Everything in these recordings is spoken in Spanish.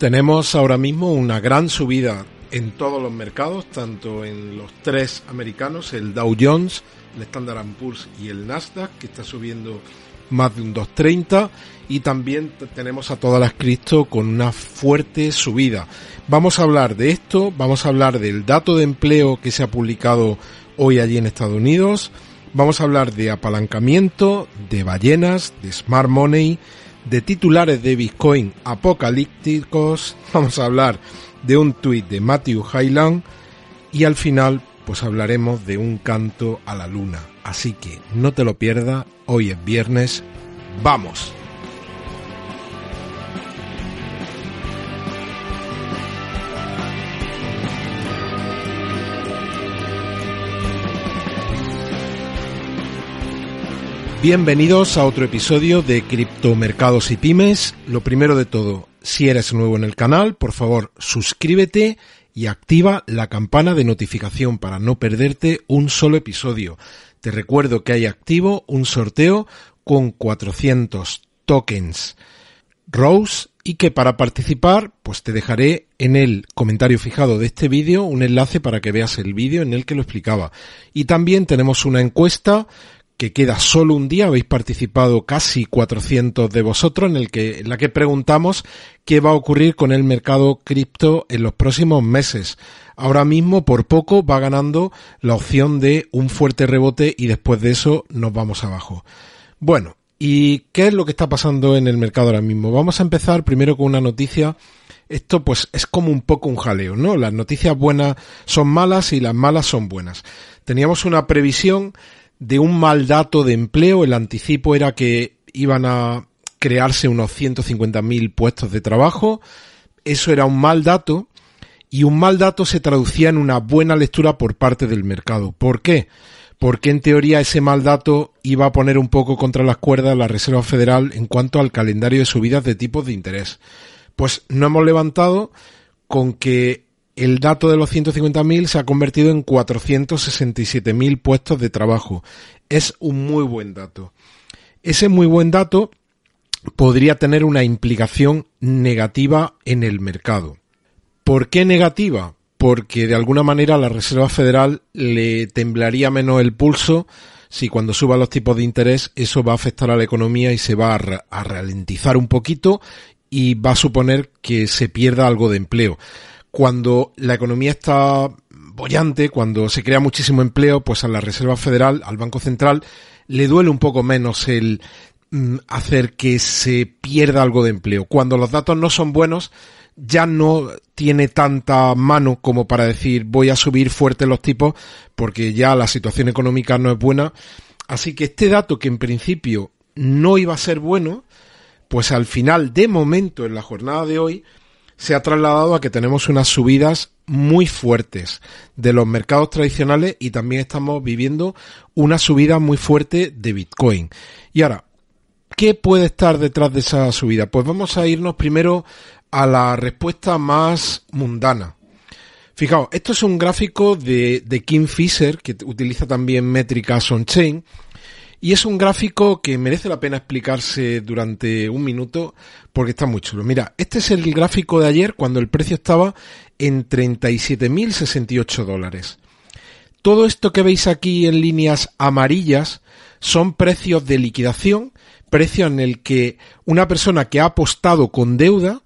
Tenemos ahora mismo una gran subida en todos los mercados, tanto en los tres americanos, el Dow Jones, el Standard Poor's y el Nasdaq, que está subiendo más de un 230 y también tenemos a todas las cripto con una fuerte subida. Vamos a hablar de esto, vamos a hablar del dato de empleo que se ha publicado hoy allí en Estados Unidos, vamos a hablar de apalancamiento, de ballenas, de smart money, de titulares de Bitcoin apocalípticos, vamos a hablar de un tuit de Matthew Highland y al final pues hablaremos de un canto a la luna. Así que no te lo pierdas, hoy es viernes, ¡vamos! Bienvenidos a otro episodio de Criptomercados y Pymes. Lo primero de todo, si eres nuevo en el canal, por favor suscríbete y activa la campana de notificación para no perderte un solo episodio. Te recuerdo que hay activo un sorteo con 400 tokens Rose y que para participar pues te dejaré en el comentario fijado de este vídeo un enlace para que veas el vídeo en el que lo explicaba. Y también tenemos una encuesta que queda solo un día, habéis participado casi 400 de vosotros en, el que, en la que preguntamos qué va a ocurrir con el mercado cripto en los próximos meses. Ahora mismo, por poco, va ganando la opción de un fuerte rebote y después de eso nos vamos abajo. Bueno, ¿y qué es lo que está pasando en el mercado ahora mismo? Vamos a empezar primero con una noticia esto pues es como un poco un jaleo, ¿no? Las noticias buenas son malas y las malas son buenas. Teníamos una previsión de un mal dato de empleo. El anticipo era que iban a crearse unos 150.000 puestos de trabajo. Eso era un mal dato y un mal dato se traducía en una buena lectura por parte del mercado. ¿Por qué? Porque en teoría ese mal dato iba a poner un poco contra las cuerdas la Reserva Federal en cuanto al calendario de subidas de tipos de interés. Pues no hemos levantado con que el dato de los 150.000 se ha convertido en 467.000 puestos de trabajo. Es un muy buen dato. Ese muy buen dato podría tener una implicación negativa en el mercado. ¿Por qué negativa? Porque de alguna manera la Reserva Federal le temblaría menos el pulso si cuando suban los tipos de interés eso va a afectar a la economía y se va a ralentizar un poquito y va a suponer que se pierda algo de empleo cuando la economía está bollante, cuando se crea muchísimo empleo, pues a la Reserva Federal, al Banco Central, le duele un poco menos el mm, hacer que se pierda algo de empleo. Cuando los datos no son buenos, ya no tiene tanta mano como para decir voy a subir fuerte los tipos porque ya la situación económica no es buena. Así que este dato que en principio no iba a ser bueno, pues al final, de momento, en la jornada de hoy, se ha trasladado a que tenemos unas subidas muy fuertes de los mercados tradicionales y también estamos viviendo una subida muy fuerte de Bitcoin. Y ahora, ¿qué puede estar detrás de esa subida? Pues vamos a irnos primero a la respuesta más mundana. Fijaos, esto es un gráfico de, de Kim Fisher, que utiliza también métricas on-chain, y es un gráfico que merece la pena explicarse durante un minuto porque está muy chulo. Mira, este es el gráfico de ayer cuando el precio estaba en 37.068 dólares. Todo esto que veis aquí en líneas amarillas son precios de liquidación, precio en el que una persona que ha apostado con deuda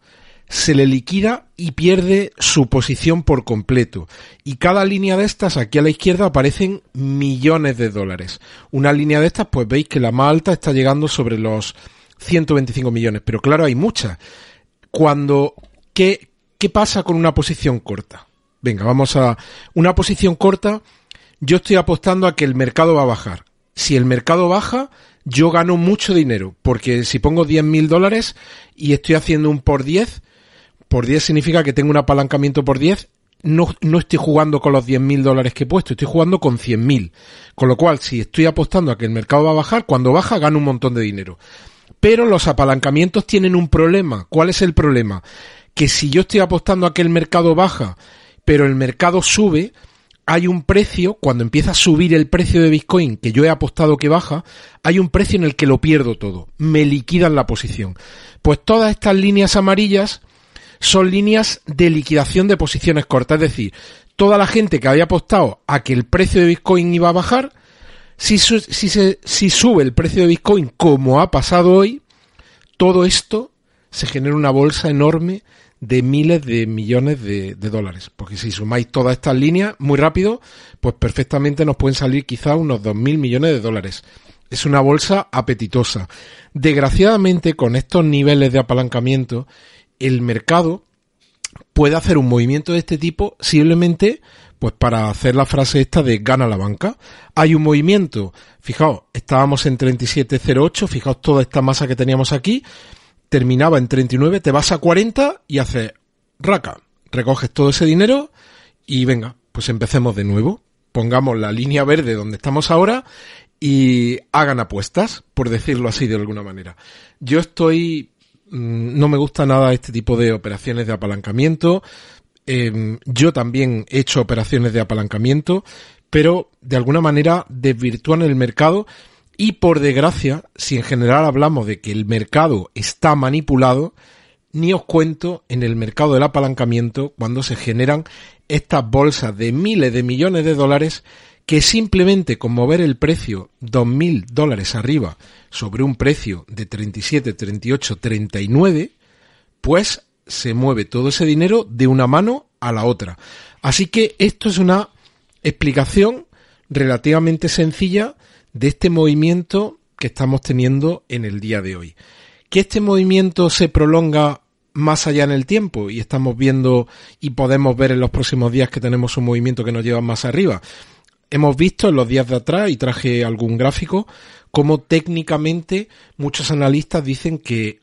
se le liquida y pierde su posición por completo. Y cada línea de estas, aquí a la izquierda, aparecen millones de dólares. Una línea de estas, pues veis que la más alta está llegando sobre los 125 millones. Pero claro, hay muchas. Cuando, ¿qué, qué pasa con una posición corta? Venga, vamos a una posición corta. Yo estoy apostando a que el mercado va a bajar. Si el mercado baja, yo gano mucho dinero, porque si pongo 10 mil dólares y estoy haciendo un por 10, por 10 significa que tengo un apalancamiento por 10. No, no estoy jugando con los 10.000 dólares que he puesto, estoy jugando con 100.000. Con lo cual, si estoy apostando a que el mercado va a bajar, cuando baja gano un montón de dinero. Pero los apalancamientos tienen un problema. ¿Cuál es el problema? Que si yo estoy apostando a que el mercado baja, pero el mercado sube, hay un precio, cuando empieza a subir el precio de Bitcoin, que yo he apostado que baja, hay un precio en el que lo pierdo todo. Me liquidan la posición. Pues todas estas líneas amarillas son líneas de liquidación de posiciones cortas. Es decir, toda la gente que había apostado a que el precio de Bitcoin iba a bajar, si, sube el precio de Bitcoin como ha pasado hoy, todo esto se genera una bolsa enorme de miles de millones de, dólares. Porque si sumáis todas estas líneas muy rápido, pues perfectamente nos pueden salir quizá unos 2.000 millones de dólares. Es una bolsa apetitosa. Desgraciadamente, con estos niveles de apalancamiento, el mercado puede hacer un movimiento de este tipo simplemente pues para hacer la frase esta de gana la banca. Hay un movimiento, fijaos, estábamos en 37.08, fijaos toda esta masa que teníamos aquí, terminaba en 39, te vas a 40 y haces raca, recoges todo ese dinero y venga, pues empecemos de nuevo. Pongamos la línea verde donde estamos ahora y hagan apuestas, por decirlo así de alguna manera. Yo estoy, no me gusta nada este tipo de operaciones de apalancamiento. Em, yo también he hecho operaciones de apalancamiento, pero de alguna manera desvirtúan el mercado y por desgracia, si en general hablamos de que el mercado está manipulado, ni os cuento en el mercado del apalancamiento cuando se generan estas bolsas de miles de millones de dólares que simplemente con mover el precio 2.000 dólares arriba sobre un precio de 37, 38, 39, pues se mueve todo ese dinero de una mano a la otra. Así que esto es una explicación relativamente sencilla de este movimiento que estamos teniendo en el día de hoy. Que este movimiento se prolonga más allá en el tiempo y estamos viendo y podemos ver en los próximos días que tenemos un movimiento que nos lleva más arriba. Hemos visto en los días de atrás, y traje algún gráfico, cómo técnicamente muchos analistas dicen que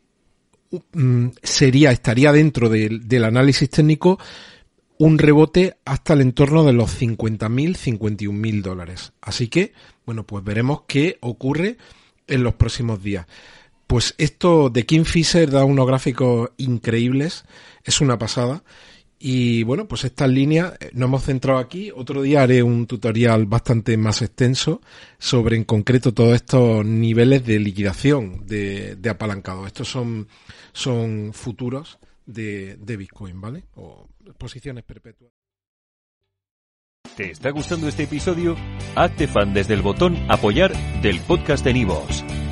mm, sería, estaría dentro del análisis técnico un rebote hasta el entorno de los 50.000, 51.000 dólares. Así que, bueno, pues veremos qué ocurre en los próximos días. Pues esto de Kim Fisher da unos gráficos increíbles, es una pasada. Y bueno, pues estas líneas eh, nos hemos centrado aquí. Otro día haré un tutorial bastante más extenso sobre en concreto todos estos niveles de liquidación de, apalancado. Estos son, son futuros de, Bitcoin, ¿vale? O posiciones perpetuas. ¿Te está gustando este episodio? Hazte fan desde el botón apoyar del podcast de Nivos.